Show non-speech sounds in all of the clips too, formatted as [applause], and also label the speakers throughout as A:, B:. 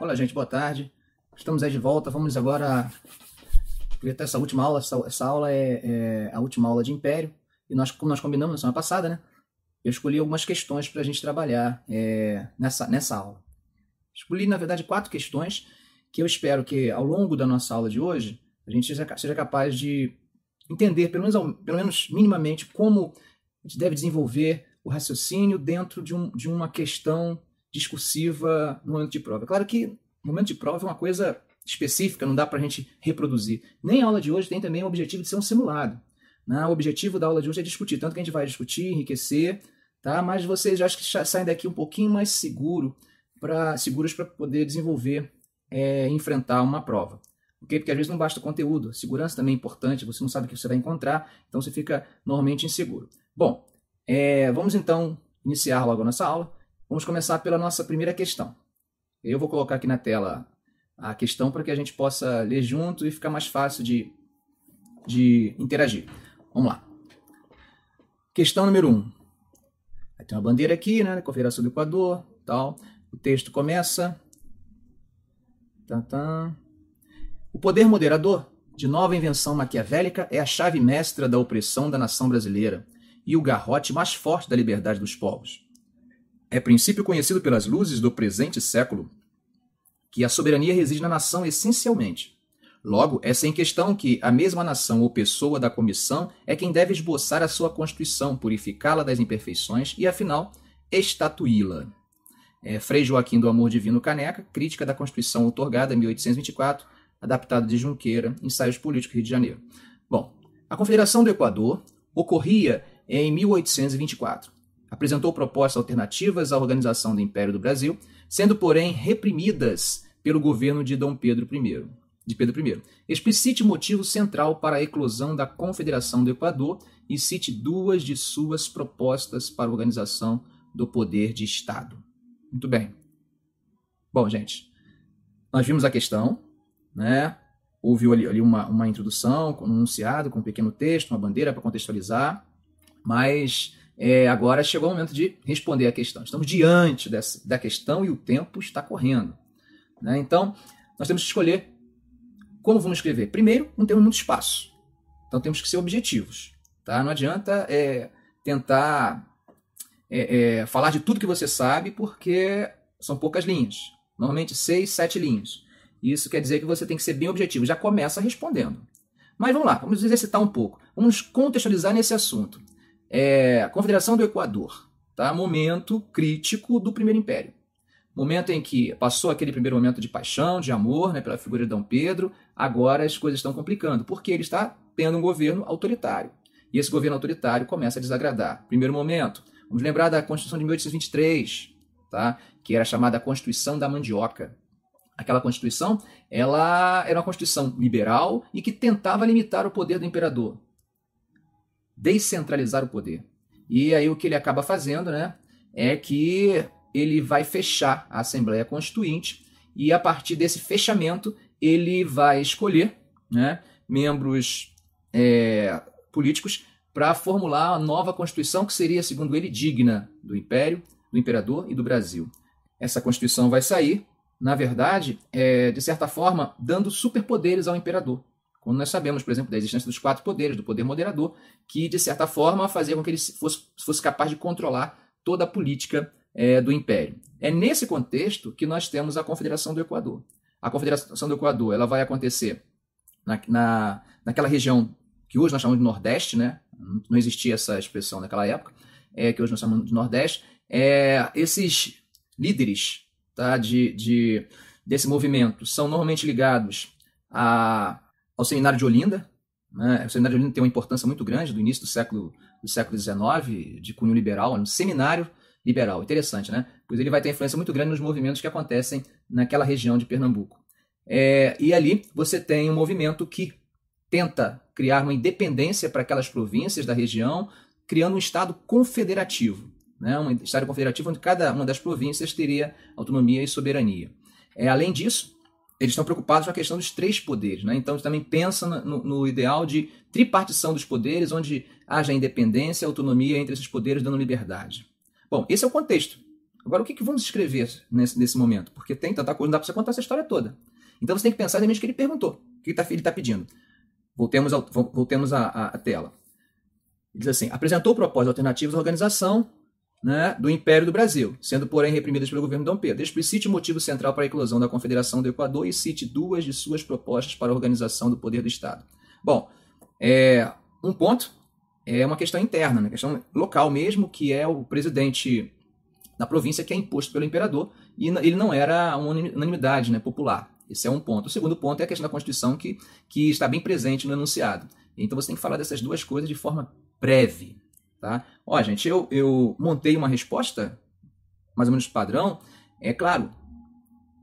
A: Olá, gente, boa tarde. Estamos aí de volta. Vamos agora aproveitar essa última aula. Essa, essa aula é, é, a última aula de Império. E nós, como nós combinamos na semana passada, né? Eu escolhi algumas questões para a gente trabalhar é, nessa, nessa aula. Escolhi, na verdade, quatro questões que eu espero que ao longo da nossa aula de hoje a gente seja, seja capaz de entender, pelo menos, pelo menos minimamente, como a gente deve desenvolver o raciocínio dentro de, um, de uma questão discursiva no momento de prova. Claro que momento de prova é uma coisa específica, não dá para a gente reproduzir. Nem a aula de hoje tem também o objetivo de ser um simulado. Né? O objetivo da aula de hoje é discutir, tanto que a gente vai discutir, enriquecer, tá? mas vocês acho que saem daqui um pouquinho mais seguro pra, seguros para poder desenvolver é, enfrentar uma prova. Okay? Porque às vezes não basta o conteúdo, segurança também é importante, você não sabe o que você vai encontrar, então você fica normalmente inseguro. Bom, é, vamos então iniciar logo a nossa aula. Vamos começar pela nossa primeira questão. Eu vou colocar aqui na tela a questão para que a gente possa ler junto e ficar mais fácil de, de interagir. Vamos lá. Questão número 1. Um. Tem uma bandeira aqui, né? Confederação do Equador, tal. O texto começa. Tantã. O poder moderador, de nova invenção maquiavélica, é a chave mestra da opressão da nação brasileira e o garrote mais forte da liberdade dos povos. É princípio conhecido pelas luzes do presente século que a soberania reside na nação essencialmente. Logo, é sem questão que a mesma nação ou pessoa da comissão é quem deve esboçar a sua Constituição, purificá-la das imperfeições e, afinal, estatuí-la. É, Frei Joaquim do Amor Divino Caneca, Crítica da Constituição otorgada em 1824, adaptado de Junqueira, Ensaios Políticos, Rio de Janeiro. Bom, a Confederação do Equador ocorria em 1824. Apresentou propostas alternativas à organização do Império do Brasil, sendo, porém, reprimidas pelo governo de Dom Pedro I. De Pedro I. Explicite motivo central para a eclosão da Confederação do Equador e cite duas de suas propostas para a organização do poder de Estado. Muito bem. Bom, gente, nós vimos a questão, né? Houve ali, uma, uma introdução, um enunciado, com um pequeno texto, uma bandeira para contextualizar, mas é, agora chegou o momento de responder a questão. Estamos diante dessa, da questão e o tempo está correndo. Né? Então, nós temos que escolher como vamos escrever. Primeiro, não temos muito espaço, então temos que ser objetivos. Tá? Não adianta é, tentar é, é, falar de tudo que você sabe, porque são poucas linhas. Normalmente, seis, sete linhas. Isso quer dizer que você tem que ser bem objetivo. Já começa respondendo. Mas vamos lá, vamos exercitar um pouco. Vamos contextualizar nesse assunto. É, Confederação do Equador, tá? momento crítico do Primeiro Império. Momento em que passou aquele primeiro momento de paixão, de amor né, pela figura de Dom Pedro, agora as coisas estão complicando, porque ele está tendo um governo autoritário. E esse governo autoritário começa a desagradar. Primeiro momento, vamos lembrar da Constituição de 1823, tá? que era chamada Constituição da Mandioca aquela Constituição, ela era uma Constituição liberal e que tentava limitar o poder do imperador, descentralizar o poder. E aí o que ele acaba fazendo, né, é que ele vai fechar a Assembleia Constituinte e a partir desse fechamento ele vai escolher, né, membros é, políticos para formular a nova Constituição que seria, segundo ele, digna do Império, do Imperador e do Brasil. Essa Constituição vai sair na verdade, é, de certa forma, dando superpoderes ao imperador. Quando nós sabemos, por exemplo, da existência dos quatro poderes, do poder moderador, que, de certa forma, fazia com que ele fosse, fosse capaz de controlar toda a política é, do império. É nesse contexto que nós temos a Confederação do Equador. A Confederação do Equador ela vai acontecer na, na, naquela região que hoje nós chamamos de Nordeste, né? não existia essa expressão naquela época, é, que hoje nós chamamos de Nordeste. É, esses líderes tá, de, de, desse movimento são normalmente ligados a, ao seminário de Olinda. Né? O seminário de Olinda tem uma importância muito grande do início do século, do século XIX, de cunho liberal, um seminário liberal. Interessante, né? Pois ele vai ter influência muito grande nos movimentos que acontecem naquela região de Pernambuco. É, e ali você tem um movimento que tenta criar uma independência para aquelas províncias da região, criando um Estado confederativo né, um Estado confederativo onde cada uma das províncias teria autonomia e soberania. É, além disso, eles estão preocupados com a questão dos três poderes. Né? Então, também pensam no, no, ideal de tripartição dos poderes, onde haja independência autonomia entre esses poderes, dando liberdade. Bom, esse é o contexto. Agora, o que, que vamos escrever nesse, nesse momento? Porque tem tanta coisa, não dá para você contar essa história toda. Então você tem que pensar exatamente o que ele perguntou, o que ele está tá pedindo. Voltemos, ao, voltemos à, à, tela. Ele diz assim: apresentou propostas alternativas à organização né, do Império do Brasil, sendo, porém, reprimidas pelo governo Dom Pedro. Explicite o motivo central para a eclosão da Confederação do Equador e cite duas de suas propostas para a organização do poder do Estado. Bom, é, um ponto é uma questão interna, uma questão local mesmo, que é o presidente da província que é imposto pelo imperador e ele não era uma unanimidade né, popular. Esse é um ponto. O segundo ponto é a questão da Constituição que, que está bem presente no enunciado. Então você tem que falar dessas duas coisas de forma breve. Tá? Ó, gente, eu, eu montei uma resposta mais ou menos padrão. É claro,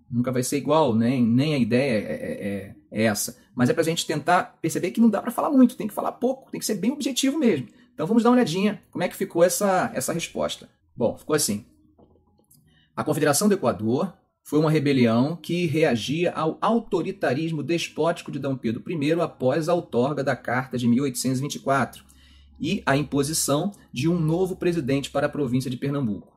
A: nunca vai ser igual, nem, nem a ideia é, é, é, é essa. Mas é para a gente tentar perceber que não dá para falar muito, tem que falar pouco, tem que ser bem objetivo mesmo. Então vamos dar uma olhadinha como é que ficou essa, essa resposta. Bom, ficou assim. A Confederação do Equador foi uma rebelião que reagia ao autoritarismo despótico de D. Pedro I após a outorga da Carta de 1824 e a imposição de um novo presidente para a província de Pernambuco.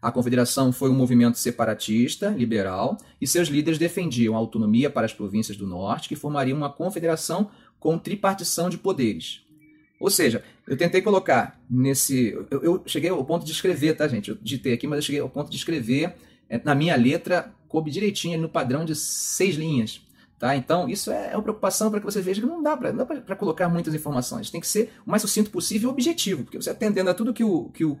A: A Confederação foi um movimento separatista, liberal, e seus líderes defendiam a autonomia para as províncias do Norte, que formariam uma confederação com tripartição de poderes. Ou seja, eu tentei colocar nesse. Eu, eu cheguei ao ponto de escrever, tá, gente? Eu digitei aqui, mas eu cheguei ao ponto de escrever é, na minha letra coube direitinho no padrão de seis linhas. Tá? Então, isso é, é uma preocupação para que você veja que não dá para colocar muitas informações. Tem que ser o mais sucinto possível e objetivo, porque você atendendo a tudo que o, que o,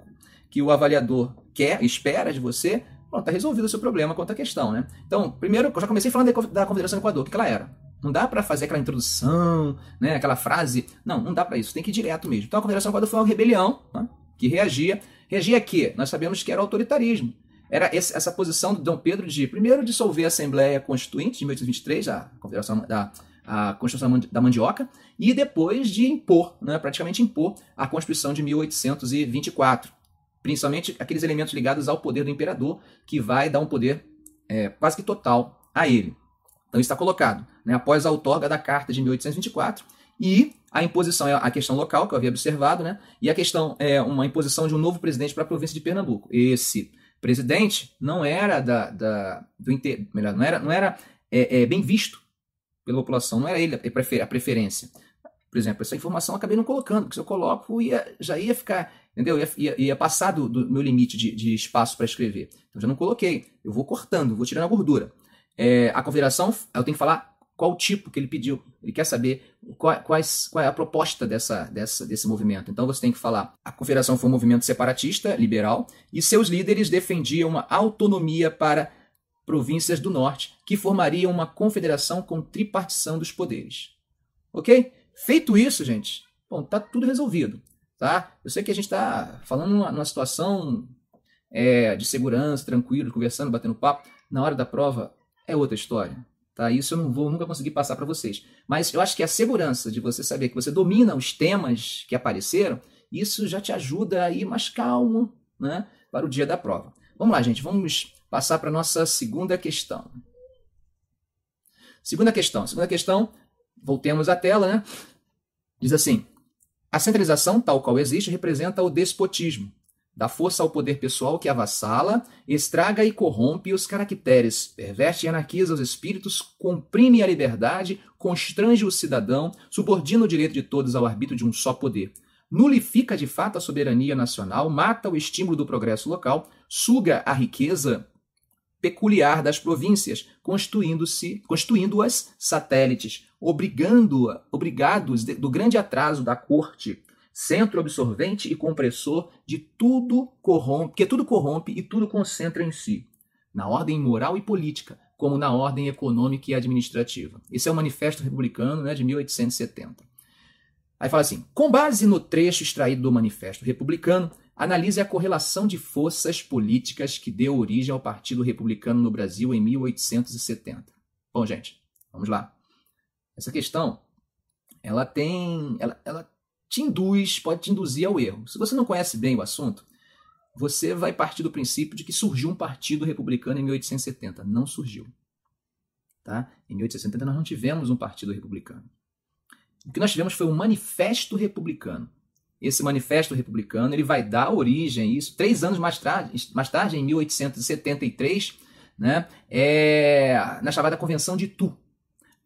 A: que o avaliador quer, espera de você, está resolvido o seu problema quanto à questão. Né? Então, primeiro, eu já comecei falando da Confederação do Equador, o que ela era. Não dá para fazer aquela introdução, né, aquela frase. Não, não dá para isso. Tem que ir direto mesmo. Então, a Confederação do Equador foi uma rebelião né, que reagia. Reagia a quê? Nós sabemos que era autoritarismo era essa posição do Dom Pedro de, primeiro, dissolver a Assembleia Constituinte de 1823, a Confederação da a Constituição da Mandioca, e depois de impor, né, praticamente impor, a Constituição de 1824, principalmente aqueles elementos ligados ao poder do imperador, que vai dar um poder é, quase que total a ele. Então está colocado, né, após a outorga da Carta de 1824, e a imposição a questão local, que eu havia observado, né, e a questão é uma imposição de um novo presidente para a província de Pernambuco. Esse presidente não era da, da do inter, melhor, não era, não era é, é, bem visto pela população, não era ele a preferência. Por exemplo, essa informação eu acabei não colocando, porque se eu coloco, ia, já ia ficar, entendeu? Ia, ia, ia passar do, do, meu limite de, de espaço para escrever. Então já não coloquei. Eu vou cortando, vou tirando a gordura. É, a confederação, eu tenho que falar qual o tipo que ele pediu. Ele quer saber qual, quais, qual é a proposta dessa, dessa, desse movimento. Então você tem que falar: a Confederação foi um movimento separatista, liberal, e seus líderes defendiam uma autonomia para províncias do norte, que formariam uma confederação com tripartição dos poderes. Ok? Feito isso, gente, bom, tá tudo resolvido. Tá? Eu sei que a gente está falando numa, numa situação é, de segurança, tranquilo, conversando, batendo papo. Na hora da prova é outra história. Tá? Isso eu não vou nunca conseguir passar para vocês. Mas eu acho que a segurança de você saber que você domina os temas que apareceram, isso já te ajuda a ir mais calmo né, para o dia da prova. Vamos lá, gente, vamos passar para a nossa segunda questão. Segunda questão. Segunda questão, voltemos à tela, né? Diz assim: a centralização, tal qual existe, representa o despotismo dá força ao poder pessoal que avassala, estraga e corrompe os caracteres, perverte e anarquiza os espíritos, comprime a liberdade, constrange o cidadão, subordina o direito de todos ao arbítrio de um só poder. Nulifica de fato a soberania nacional, mata o estímulo do progresso local, suga a riqueza peculiar das províncias, constituindo-se, constituindo-as satélites, obrigando obrigados do grande atraso da corte centro absorvente e compressor de tudo corrompe, que tudo corrompe e tudo concentra em si, na ordem moral e política, como na ordem econômica e administrativa. Esse é o Manifesto Republicano né, de 1870. Aí fala assim: com base no trecho extraído do Manifesto Republicano, analise a correlação de forças políticas que deu origem ao Partido Republicano no Brasil em 1870. Bom, gente, vamos lá. Essa questão, ela tem, ela, ela te induz, pode te induzir ao erro. Se você não conhece bem o assunto, você vai partir do princípio de que surgiu um partido republicano em 1870. Não surgiu. Tá? Em 1870 nós não tivemos um partido republicano. O que nós tivemos foi um manifesto republicano. esse manifesto republicano ele vai dar origem a isso. Três anos mais tarde, mais tarde em 1873, né, é, na chamada Convenção de Tu.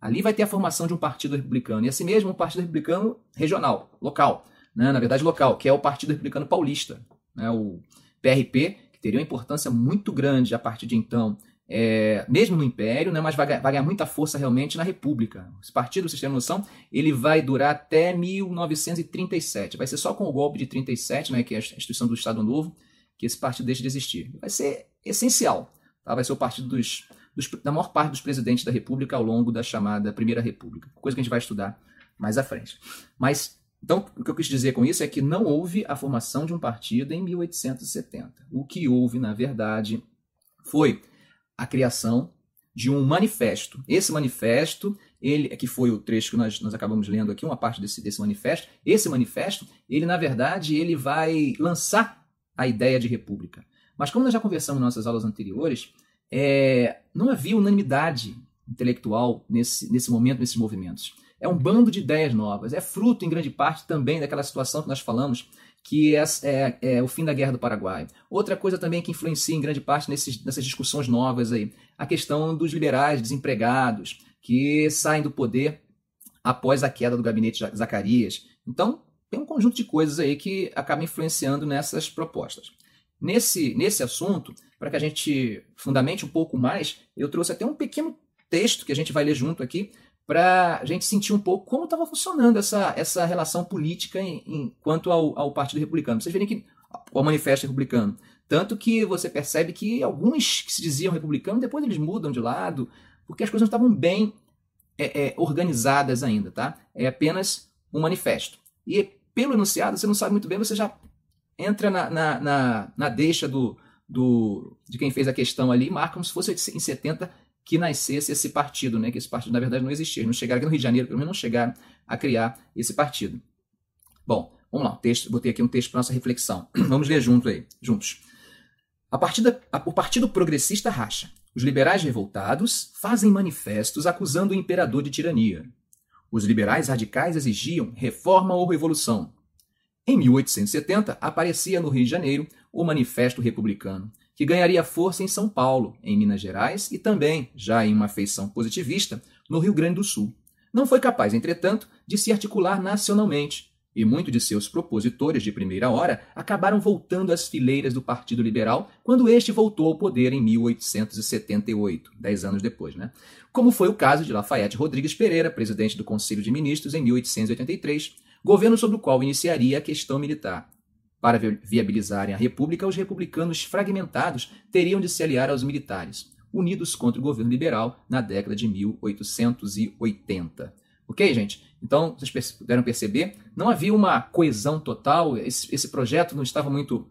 A: Ali vai ter a formação de um partido republicano, e assim mesmo um partido republicano regional, local, né, na verdade local, que é o Partido Republicano Paulista, né, o PRP, que teria uma importância muito grande a partir de então é, mesmo no Império, né, mas vai, vai, ganhar muita força realmente na República. Esse partido, vocês têm noção, ele vai durar até 1937. Vai ser só com o golpe de 37, né, que é a instituição do Estado Novo, que esse partido deixa de existir. Vai ser essencial. Tá? Vai ser o partido dos, dos, da maior parte dos presidentes da República ao longo da chamada Primeira República. Coisa que a gente vai estudar mais à frente. Mas, então, o que eu quis dizer com isso é que não houve a formação de um partido em 1870. O que houve, na verdade, foi a criação de um manifesto. Esse manifesto, ele que foi o trecho que nós, nós acabamos lendo aqui, uma parte desse, desse manifesto. Esse manifesto, ele na verdade, ele vai lançar a ideia de república. Mas como nós já conversamos em nossas aulas anteriores, é, não havia unanimidade intelectual nesse, nesse momento, nesses movimentos. É um bando de ideias novas. É fruto, em grande parte, também daquela situação que nós falamos que é, é, é, o fim da Guerra do Paraguai. Outra coisa também que influencia em grande parte nesses, nessas discussões novas aí, a questão dos liberais desempregados que saem do poder após a queda do gabinete Zacarias. Então, tem um conjunto de coisas aí que acaba influenciando nessas propostas. Nesse, nesse assunto, para que a gente fundamente um pouco mais, eu trouxe até um pequeno texto que a gente vai ler junto aqui, para a gente sentir um pouco como estava funcionando essa, essa relação política em, em quanto ao, ao, Partido Republicano. Vocês verem que o Manifesto Republicano. Tanto que você percebe que alguns que se diziam republicanos, depois eles mudam de lado, porque as coisas não estavam bem é, é, organizadas ainda, tá? É apenas um manifesto. E pelo enunciado, você não sabe muito bem, você já entra na, na, na, na deixa do, do, de quem fez a questão ali, marca como se fosse em 70 que nascesse esse partido, né? que esse partido na verdade não existia. Não chegaram aqui no Rio de Janeiro, pelo menos não chegaram a criar esse partido. Bom, vamos lá, texto, botei aqui um texto para nossa reflexão. [clears throat] vamos ler junto aí, juntos. A partida, a, o Partido Progressista racha. Os liberais revoltados fazem manifestos acusando o imperador de tirania. Os liberais radicais exigiam reforma ou revolução. Em 1870, aparecia no Rio de Janeiro o Manifesto Republicano, que ganharia força em São Paulo, em Minas Gerais e também, já em uma feição positivista, no Rio Grande do Sul. Não foi capaz, entretanto, de se articular nacionalmente, e muitos de seus propositores de primeira hora acabaram voltando às fileiras do Partido Liberal quando este voltou ao poder em 1878, dez anos depois, né? Como foi o caso de Lafayette Rodrigues Pereira, presidente do Conselho de Ministros em 1883, governo sobre o qual iniciaria a questão militar. Para viabilizarem a República, os republicanos fragmentados teriam de se aliar aos militares, unidos contra o governo liberal na década de 1880. Ok, gente? Então, vocês puderam perceber, não havia uma coesão total, esse, esse projeto não estava muito.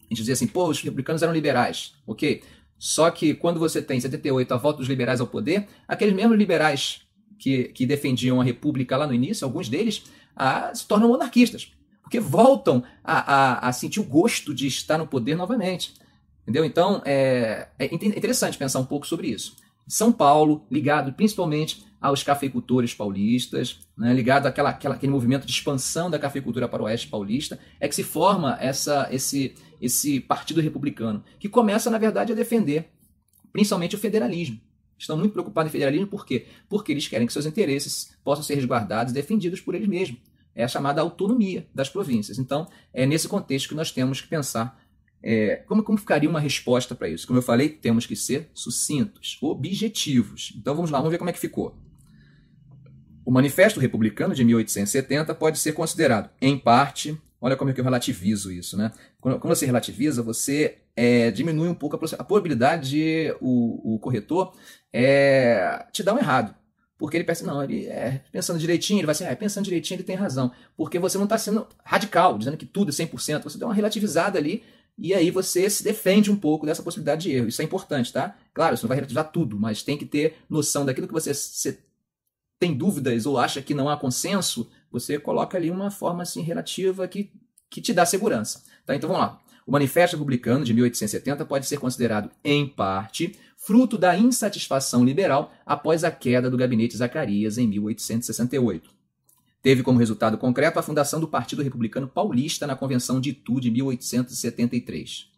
A: A gente dizia assim, pô, os republicanos eram liberais, ok? Só que quando você tem 78 a volta dos liberais ao poder, aqueles mesmos liberais que, que defendiam a república lá no início, alguns deles, ah, se tornam monarquistas porque voltam a, a, a, sentir o gosto de estar no poder novamente. Entendeu? Então, é, é interessante pensar um pouco sobre isso. São Paulo, ligado principalmente aos cafeicultores paulistas, né, ligado àquela, àquela, àquele movimento de expansão da cafeicultura para o oeste paulista, é que se forma essa, esse, esse partido republicano, que começa, na verdade, a defender principalmente o federalismo. Estão muito preocupados em federalismo por quê? Porque eles querem que seus interesses possam ser resguardados e defendidos por eles mesmos é a chamada autonomia das províncias. Então, é nesse contexto que nós temos que pensar é, como, como ficaria uma resposta para isso. Como eu falei, temos que ser sucintos, objetivos. Então, vamos lá, vamos ver como é que ficou. O Manifesto Republicano de 1870 pode ser considerado, em parte, olha como é que eu relativizo isso, né? Quando, quando você relativiza, você é, diminui um pouco a, a probabilidade de o, o corretor é, te dar um errado. Porque ele pensa, não, ele é pensando direitinho, ele vai assim, ah, pensando direitinho, ele tem razão. Porque você não está sendo radical, dizendo que tudo é 100%, você dá uma relativizada ali e aí você se defende um pouco dessa possibilidade de erro. Isso é importante, tá? Claro, você não vai relativizar tudo, mas tem que ter noção daquilo que você, você tem dúvidas ou acha que não há consenso, você coloca ali uma forma assim relativa que, que te dá segurança. Tá? Então vamos lá. O Manifesto Republicano de 1870 pode ser considerado, em parte, fruto da insatisfação liberal após a queda do gabinete Zacarias em 1868. Teve como resultado concreto a fundação do Partido Republicano Paulista na Convenção de Itu de 1873.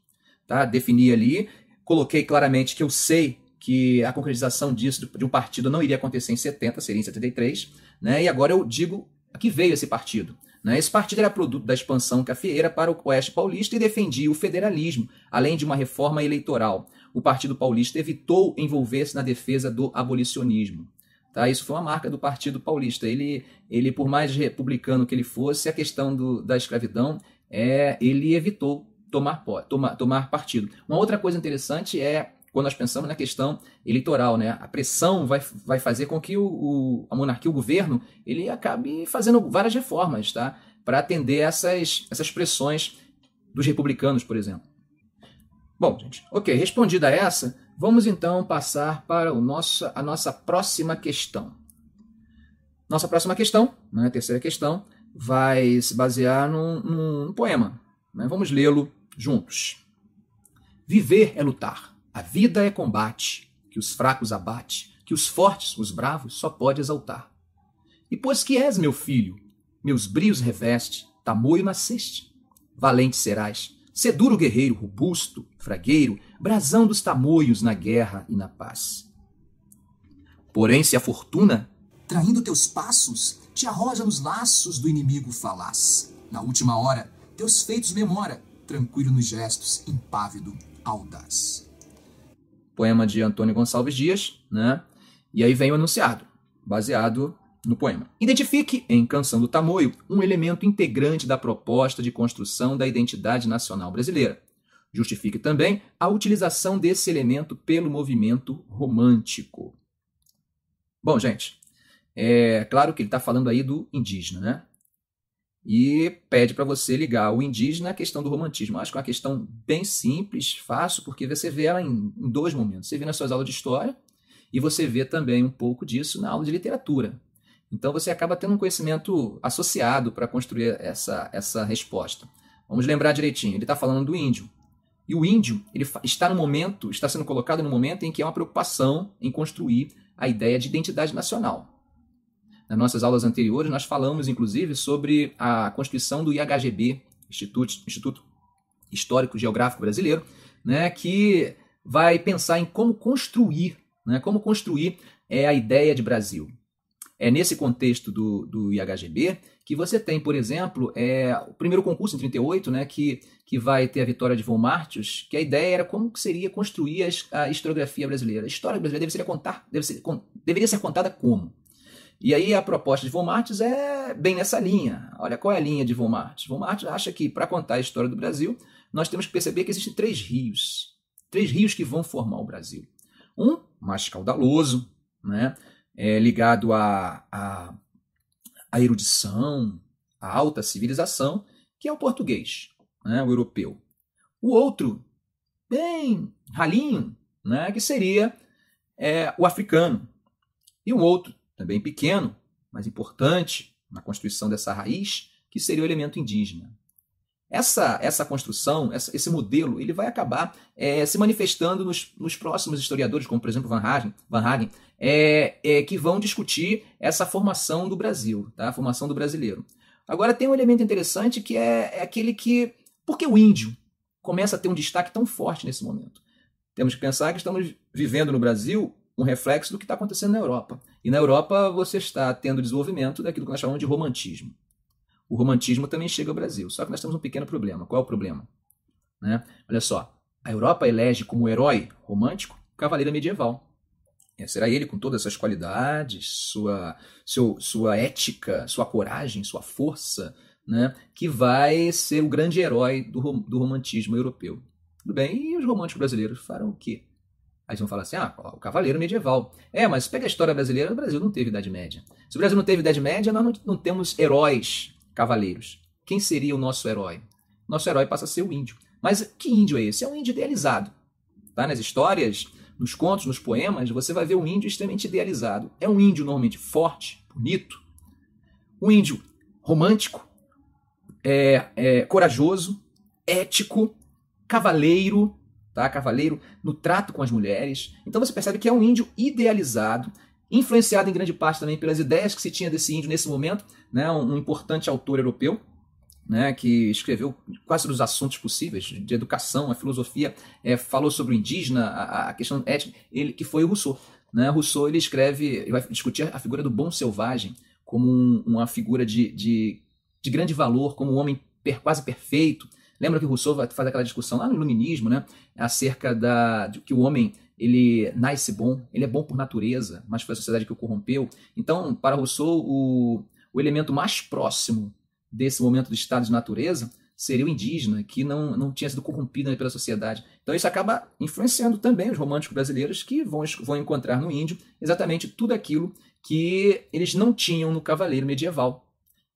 A: Tá? Defini ali, coloquei claramente que eu sei que a concretização disso de um partido não iria acontecer em 70, seria em 73, né? E agora eu digo que veio esse partido. Né? Esse partido era produto da expansão cafeeira para o Oeste Paulista e defendia o federalismo, além de uma reforma eleitoral. O Partido Paulista evitou envolver-se na defesa do abolicionismo. Tá? Isso foi uma marca do Partido Paulista. Ele, ele por mais republicano que ele fosse, a questão do, da escravidão, é, ele evitou tomar, tomar, tomar partido. Uma outra coisa interessante é quando nós pensamos na questão eleitoral, né? A pressão vai, vai fazer com que o, o, a monarquia, o governo, ele acabe fazendo várias reformas, tá? Para atender essas, essas pressões dos republicanos, por exemplo. Bom, gente, ok, respondida essa, vamos então passar para o nosso, a nossa próxima questão. Nossa próxima questão, né, a terceira questão, vai se basear num, num poema. Né? Vamos lê-lo juntos. Viver é lutar a vida é combate, que os fracos abate, que os fortes, os bravos, só pode exaltar. E pois que és meu filho, meus brios reveste, tamoio nasceste. Valente serás, seduro guerreiro, robusto, fragueiro, brasão dos tamoios na guerra e na paz. Porém, se a fortuna, traindo teus passos, te arroja nos laços do inimigo falaz, na última hora, teus feitos memora, tranquilo nos gestos, impávido, audaz poema de Antônio Gonçalves Dias, né? E aí vem o enunciado, baseado no poema. Identifique em Canção do Tamoio um elemento integrante da proposta de construção da identidade nacional brasileira. Justifique também a utilização desse elemento pelo movimento romântico. Bom, gente, é claro que ele está falando aí do indígena, né? E pede para você ligar o indígena à questão do romantismo. Acho que é uma questão bem simples, fácil, porque você vê ela em, em, dois momentos. Você vê nas suas aulas de história e você vê também um pouco disso na aula de literatura. Então você acaba tendo um conhecimento associado para construir essa, essa resposta. Vamos lembrar direitinho. Ele está falando do índio. E o índio ele está no momento, está sendo colocado no momento em que há uma preocupação em construir a ideia de identidade nacional. Nas nossas aulas anteriores, nós falamos, inclusive, sobre a constituição do IHGB, Instituto, Instituto Histórico Geográfico Brasileiro, né, que vai pensar em como construir, né, como construir é, a ideia de Brasil. É nesse contexto do, do IHGB que você tem, por exemplo, é, o primeiro concurso em 38, né, que, que vai ter a vitória de Von Martius, que a ideia era como seria construir a, a historiografia brasileira. A história brasileira deveria ser, contar, deve ser, deveria ser contada como? E aí a proposta de Von Martins é bem nessa linha. Olha, qual é a linha de Von Martins? Von Martins acha que para contar a história do Brasil, nós temos que perceber que existem três rios. Três rios que vão formar o Brasil. Um, mais caudaloso, né? É, ligado à a, a, a, erudição, à alta civilização, que é o português, né? o europeu. O outro, bem ralinho, né? que seria é, o africano. E o outro, também pequeno, mas importante na constituição dessa raiz, que seria o elemento indígena. Essa, essa construção, essa, esse modelo, ele vai acabar é, se manifestando nos, nos, próximos historiadores, como por exemplo Van Hagen, Van Hagen é, é, que vão discutir essa formação do Brasil, tá? a formação do brasileiro. Agora tem um elemento interessante que é, é aquele que. Por que o índio começa a ter um destaque tão forte nesse momento? Temos que pensar que estamos vivendo no Brasil um reflexo do que está acontecendo na Europa. E na Europa você está tendo desenvolvimento daquilo que nós chamamos de romantismo. O romantismo também chega ao Brasil, só que nós temos um pequeno problema. Qual é o problema? Né? Olha só, a Europa elege como herói romântico o cavaleiro medieval. É, será ele com todas essas qualidades, sua, seu, sua ética, sua coragem, sua força, né, que vai ser o grande herói do, do romantismo europeu. Tudo bem, e os românticos brasileiros farão o quê? Aí vão falar assim: ah, o cavaleiro medieval. É, mas pega a história brasileira, o Brasil não teve Idade Média. Se o Brasil não teve Idade Média, nós não, não temos heróis cavaleiros. Quem seria o nosso herói? Nosso herói passa a ser o índio. Mas que índio é esse? É um índio idealizado. Tá? Nas histórias, nos contos, nos poemas, você vai ver um índio extremamente idealizado. É um índio normalmente forte, bonito, um índio romântico, é, é, corajoso, ético, cavaleiro, tá? Cavaleiro no trato com as mulheres. Então você percebe que é um índio idealizado, influenciado em grande parte também pelas ideias que se tinha desse índio nesse momento, né, um, um importante autor europeu, né, que escreveu quase todos os assuntos possíveis, de educação, a filosofia, é, falou sobre o indígena, a, a, questão étnica, ele, que foi o Rousseau. Né? Rousseau ele escreve, ele vai discutir a figura do bom selvagem como um, uma figura de, de, de, grande valor, como um homem per, quase perfeito. Lembra que Rousseau fazer aquela discussão lá no Iluminismo, né, acerca da, de que o homem ele nasce bom, ele é bom por natureza, mas foi a sociedade que o corrompeu. Então, para Rousseau, o, o elemento mais próximo desse momento do estado de natureza seria o indígena, que não, não tinha sido corrompido pela sociedade. Então isso acaba influenciando também os românticos brasileiros que vão, vão encontrar no índio exatamente tudo aquilo que eles não tinham no cavaleiro medieval.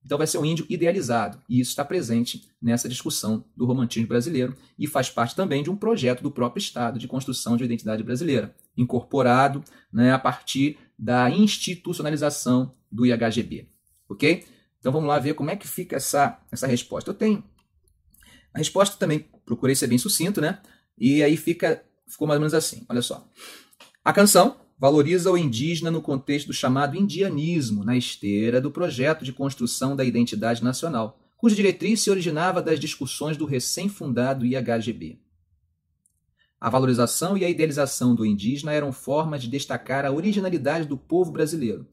A: Então vai ser um índio idealizado, e isso está presente nessa discussão do romantismo brasileiro e faz parte também de um projeto do próprio Estado de construção de identidade brasileira, incorporado né, a partir da institucionalização do IHGB. Ok? Então vamos lá ver como é que fica essa, essa resposta. Eu tenho. A resposta também procurei ser bem sucinto, né? E aí fica, ficou mais ou menos assim. Olha só. A canção valoriza o indígena no contexto do chamado indianismo, na esteira do projeto de construção da identidade nacional, cuja diretriz se originava das discussões do recém-fundado IHGB. A valorização e a idealização do indígena eram formas de destacar a originalidade do povo brasileiro.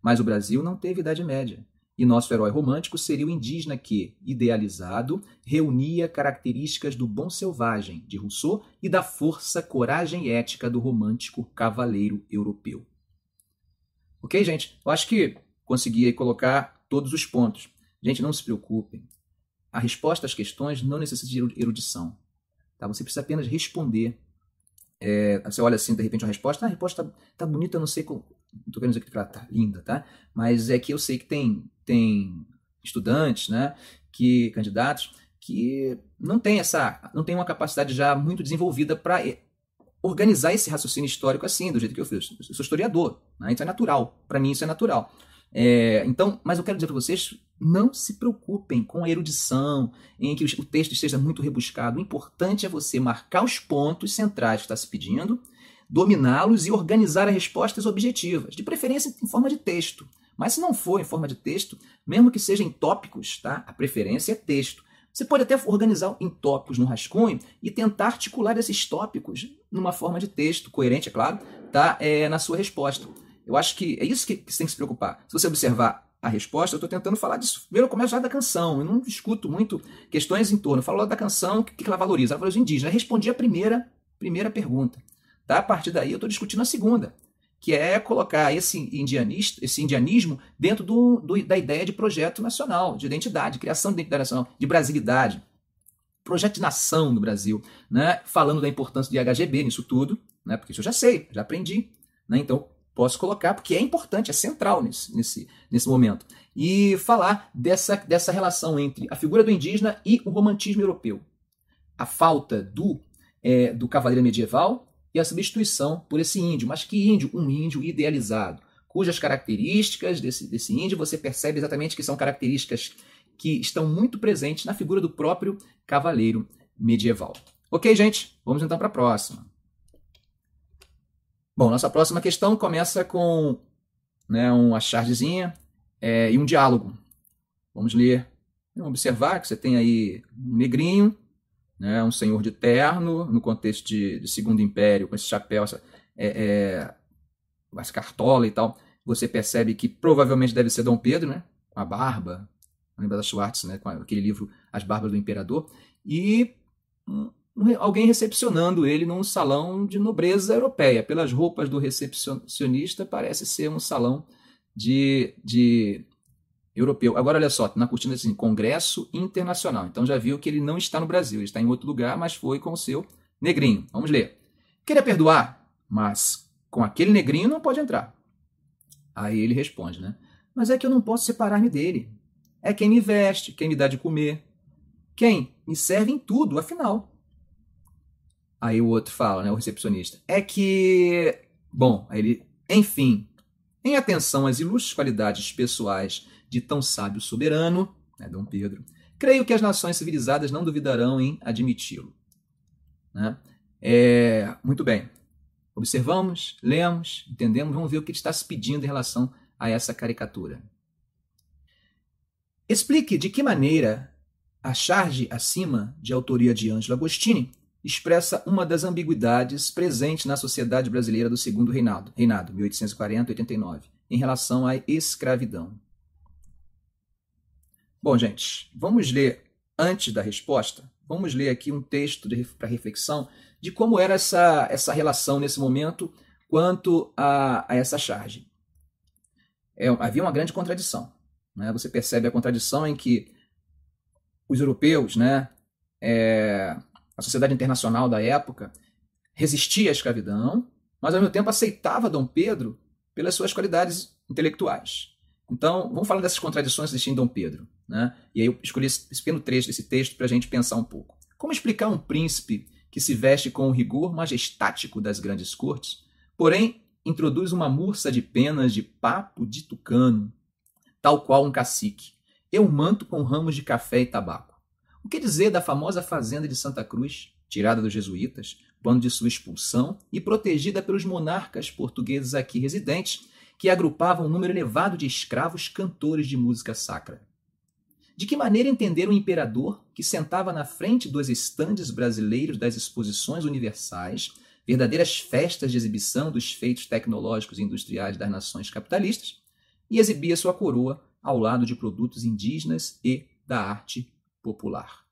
A: Mas o Brasil não teve Idade Média. E nosso herói romântico seria o indígena que, idealizado, reunia características do bom selvagem de Rousseau e da força, coragem ética do romântico cavaleiro europeu. Ok, gente? Eu acho que consegui colocar todos os pontos. Gente, não se preocupem. A resposta às questões não necessita de erudição. Tá? Você precisa apenas responder. É, você olha assim, de repente, uma resposta. Ah, a resposta está tá bonita, não sei. Não estou querendo dizer que ela está linda, tá? Mas é que eu sei que tem tem estudantes, né, que candidatos que não tem essa, não tem uma capacidade já muito desenvolvida para organizar esse raciocínio histórico assim, do jeito que eu fiz. Eu sou historiador, né? isso é natural. Para mim isso é natural. É, então, mas eu quero dizer para vocês, não se preocupem com a erudição, em que o texto esteja muito rebuscado. O importante é você marcar os pontos centrais que está se pedindo, dominá-los e organizar as respostas objetivas, de preferência em forma de texto. Mas se não for em forma de texto, mesmo que seja em tópicos, tá? a preferência é texto. Você pode até organizar em tópicos no rascunho e tentar articular esses tópicos numa forma de texto, coerente, é claro, tá? É, na sua resposta. Eu acho que é isso que, que você tem que se preocupar. Se você observar a resposta, eu estou tentando falar disso. Primeiro eu começo lá da canção, eu não discuto muito questões em torno. Eu falo lá da canção, o que, que ela valoriza? Ela valoriza o indígena. Eu respondi a primeira, primeira pergunta. Tá? A partir daí eu estou discutindo a segunda que é colocar esse, indianista, esse indianismo dentro do, do, da ideia de projeto nacional, de identidade, criação de identidade nacional, de brasilidade, projeto de nação no Brasil, né? falando da importância de HGB nisso tudo, né? porque isso eu já sei, já aprendi, né? então posso colocar, porque é importante, é central nesse, nesse, nesse momento. E falar dessa, dessa relação entre a figura do indígena e o romantismo europeu. A falta do, é, do cavaleiro medieval e a substituição por esse índio. Mas que índio? Um índio idealizado, cujas características desse, desse índio você percebe exatamente que são características que estão muito presentes na figura do próprio cavaleiro medieval. Ok, gente? Vamos então para a próxima. Bom, nossa próxima questão começa com né, uma chargezinha é, e um diálogo. Vamos ler. Vamos observar que você tem aí um negrinho né, um senhor de terno, no contexto de, de Segundo Império, com esse chapéu, essa, é, é, essa cartola e tal, você percebe que provavelmente deve ser Dom Pedro, né, com a barba, lembra da Schwartz, né, com aquele livro As Barbas do Imperador, e alguém recepcionando ele num salão de nobreza europeia. Pelas roupas do recepcionista, parece ser um salão de, de europeu. Agora, olha só, na cortina assim, Congresso Internacional. Então já viu que ele não está no Brasil, ele está em outro lugar, mas foi com o seu negrinho. Vamos ler. Queria perdoar, mas com aquele negrinho não pode entrar. Aí ele responde, né? Mas é que eu não posso separar-me dele. É quem me veste, quem me dá de comer, quem me serve em tudo, afinal. Aí o outro fala, né, o recepcionista, é que, bom, aí ele, enfim, em atenção às ilustres qualidades pessoais de tão sábio soberano, né, Dom Pedro, creio que as nações civilizadas não duvidarão em admiti-lo. Né? É, muito bem. Observamos, lemos, entendemos, vamos ver o que ele está se pedindo em relação a essa caricatura. Explique de que maneira a charge acima, de autoria de Ângelo Agostini, expressa uma das ambiguidades presentes na sociedade brasileira do segundo reinado, reinado 1840-89, em relação à escravidão. Bom, gente, vamos ler antes da resposta, vamos ler aqui um texto para reflexão de como era essa, essa relação nesse momento quanto a, a essa charge. É, havia uma grande contradição. Né? Você percebe a contradição em que os europeus, né, é, a sociedade internacional da época, resistia à escravidão, mas ao mesmo tempo aceitava Dom Pedro pelas suas qualidades intelectuais. Então, vamos falar dessas contradições existiam em Dom Pedro. Né? E aí eu escolhi esse pequeno trecho desse texto para a gente pensar um pouco. Como explicar um príncipe que se veste com o rigor majestático das grandes cortes, porém introduz uma mursa de penas de papo de tucano, tal qual um cacique, e um manto com ramos de café e tabaco? O que dizer da famosa fazenda de Santa Cruz, tirada dos jesuítas, quando de sua expulsão e protegida pelos monarcas portugueses aqui residentes, que agrupavam um número elevado de escravos cantores de música sacra? De que maneira entender o imperador que sentava na frente dos estandes brasileiros das exposições universais, verdadeiras festas de exibição dos feitos tecnológicos e industriais das nações capitalistas, e exibia sua coroa ao lado de produtos indígenas e da arte popular?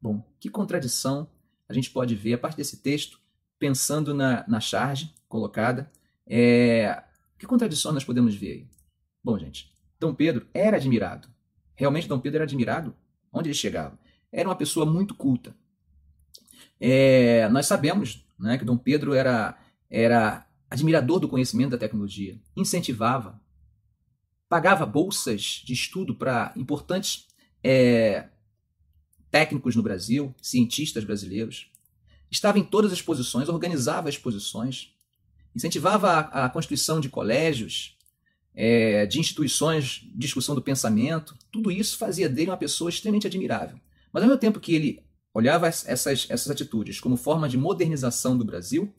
A: Bom, que contradição a gente pode ver a partir desse texto, pensando na, na charge colocada. É, que contradição nós podemos ver aí? Bom, gente, Dom Pedro era admirado Realmente, Dom Pedro era admirado onde ele chegava. Era uma pessoa muito culta. É, nós sabemos né, que Dom Pedro era, era admirador do conhecimento da tecnologia, incentivava, pagava bolsas de estudo para importantes é, técnicos no Brasil, cientistas brasileiros, estava em todas as exposições, organizava exposições, incentivava a, a constituição de colégios, é, de instituições discussão do pensamento, tudo isso fazia dele uma pessoa extremamente admirável. Mas ao mesmo tempo que ele olhava essas, essas atitudes como forma de modernização do Brasil,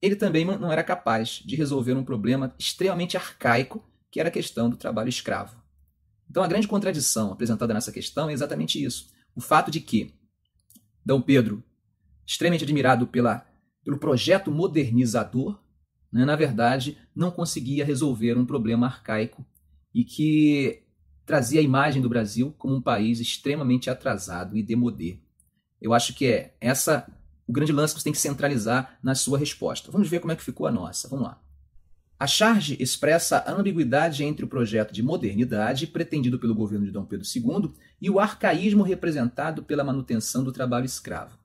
A: ele também não era capaz de resolver um problema extremamente arcaico, que era a questão do trabalho escravo. Então a grande contradição apresentada nessa questão é exatamente isso. O fato de que D. Pedro, extremamente admirado pela, pelo projeto modernizador, né, na verdade, não conseguia resolver um problema arcaico e que trazia a imagem do Brasil como um país extremamente atrasado e demodê. Eu acho que é essa o grande lance que você tem que centralizar na sua resposta. Vamos ver como é que ficou a nossa. Vamos lá. A charge expressa a ambiguidade entre o projeto de modernidade pretendido pelo governo de Dom Pedro II e o arcaísmo representado pela manutenção do trabalho escravo.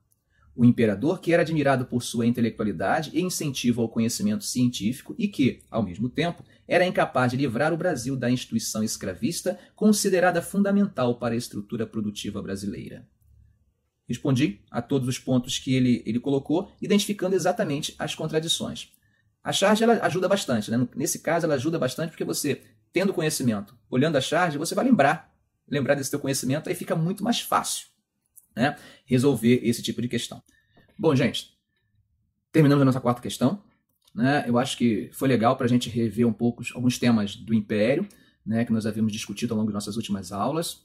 A: O imperador, que era admirado por sua intelectualidade e incentivo ao conhecimento científico e que, ao mesmo tempo, era incapaz de livrar o Brasil da instituição escravista considerada fundamental para a estrutura produtiva brasileira. Respondi a todos os pontos que ele, ele colocou, identificando exatamente as contradições. A charge ela ajuda bastante. Né? Nesse caso, ela ajuda bastante porque você, tendo conhecimento, olhando a charge, você vai lembrar, lembrar desse teu conhecimento, aí fica muito mais fácil né, resolver esse tipo de questão. Bom, gente, terminamos a nossa quarta questão. Né? Eu acho que foi legal para a gente rever um pouco alguns temas do Império, né, que nós havíamos discutido ao longo de nossas últimas aulas.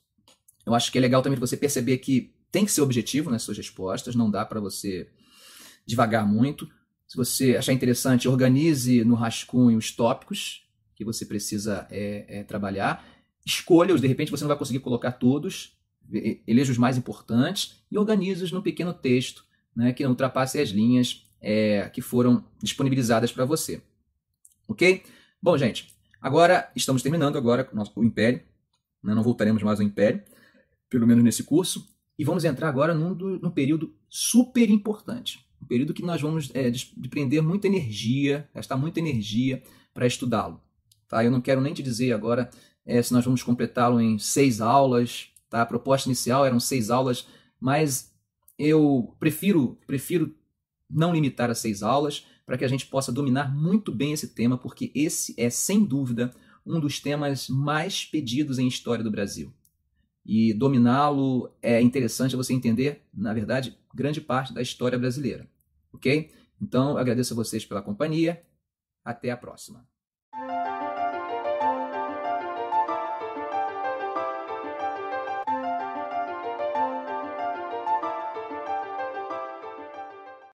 A: Eu acho que é legal também você perceber que tem que ser objetivo nas suas respostas, não dá para você devagar muito. Se você achar interessante, organize no rascunho os tópicos que você precisa é, é, trabalhar. Escolha-os, de repente você não vai conseguir colocar todos, eleja os mais importantes e organize-os num pequeno texto né, que não ultrapasse as linhas é, que foram disponibilizadas para você. Ok? Bom, gente, agora estamos terminando agora o, nosso, Império. Né, não voltaremos mais ao Império, pelo menos nesse curso. E vamos entrar agora num, num período super importante. Um período que nós vamos é, muita energia, gastar muita energia para estudá-lo. Tá? Eu não quero nem te dizer agora é, se nós vamos completá-lo em seis aulas, Tá? A proposta inicial eram seis aulas, mas eu prefiro, prefiro não limitar a seis aulas para que a gente possa dominar muito bem esse tema, porque esse é, sem dúvida, um dos temas mais pedidos em história do Brasil. E dominá-lo é interessante você entender, na verdade, grande parte da história brasileira. Ok? Então, agradeço a vocês pela companhia. Até a próxima.